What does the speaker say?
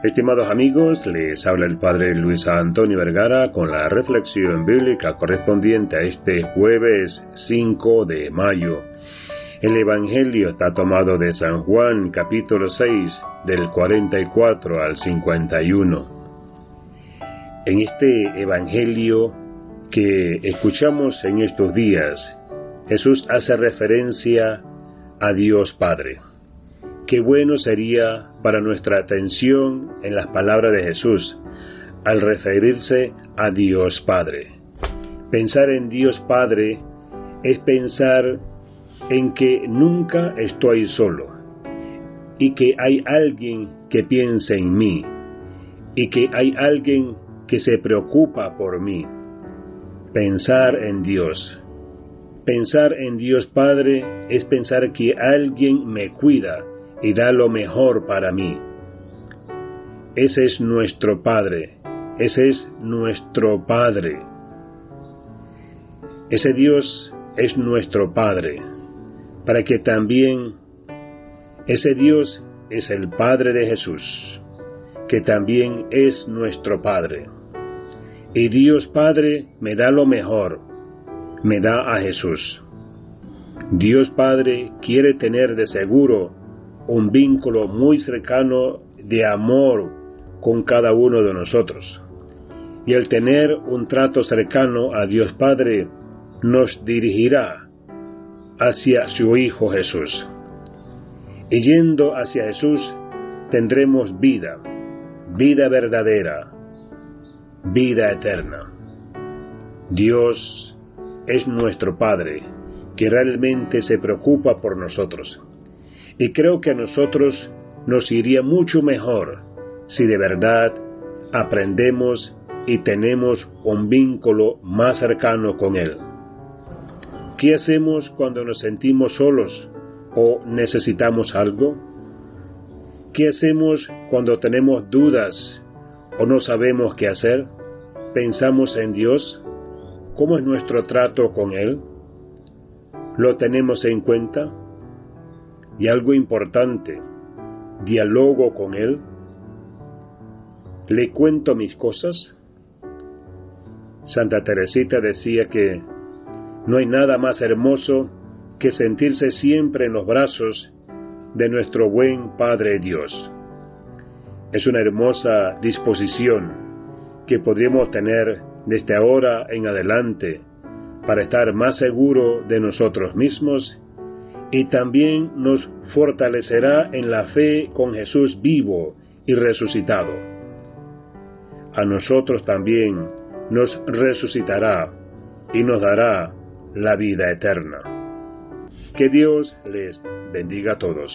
Estimados amigos, les habla el Padre Luis Antonio Vergara con la reflexión bíblica correspondiente a este jueves 5 de mayo. El Evangelio está tomado de San Juan capítulo 6 del 44 al 51. En este Evangelio que escuchamos en estos días, Jesús hace referencia a Dios Padre. Qué bueno sería para nuestra atención en las palabras de Jesús al referirse a Dios Padre. Pensar en Dios Padre es pensar en que nunca estoy solo y que hay alguien que piense en mí y que hay alguien que se preocupa por mí. Pensar en Dios. Pensar en Dios Padre es pensar que alguien me cuida y da lo mejor para mí. Ese es nuestro Padre, ese es nuestro Padre. Ese Dios es nuestro Padre, para que también ese Dios es el Padre de Jesús, que también es nuestro Padre. Y Dios Padre me da lo mejor, me da a Jesús. Dios Padre quiere tener de seguro un vínculo muy cercano de amor con cada uno de nosotros. Y el tener un trato cercano a Dios Padre nos dirigirá hacia su Hijo Jesús. Y yendo hacia Jesús tendremos vida, vida verdadera, vida eterna. Dios es nuestro Padre, que realmente se preocupa por nosotros. Y creo que a nosotros nos iría mucho mejor si de verdad aprendemos y tenemos un vínculo más cercano con Él. ¿Qué hacemos cuando nos sentimos solos o necesitamos algo? ¿Qué hacemos cuando tenemos dudas o no sabemos qué hacer? ¿Pensamos en Dios? ¿Cómo es nuestro trato con Él? ¿Lo tenemos en cuenta? Y algo importante, dialogo con Él. Le cuento mis cosas. Santa Teresita decía que no hay nada más hermoso que sentirse siempre en los brazos de nuestro buen Padre Dios. Es una hermosa disposición que podríamos tener desde ahora en adelante para estar más seguro de nosotros mismos y también nos fortalecerá en la fe con Jesús vivo y resucitado. A nosotros también nos resucitará y nos dará la vida eterna. Que Dios les bendiga a todos.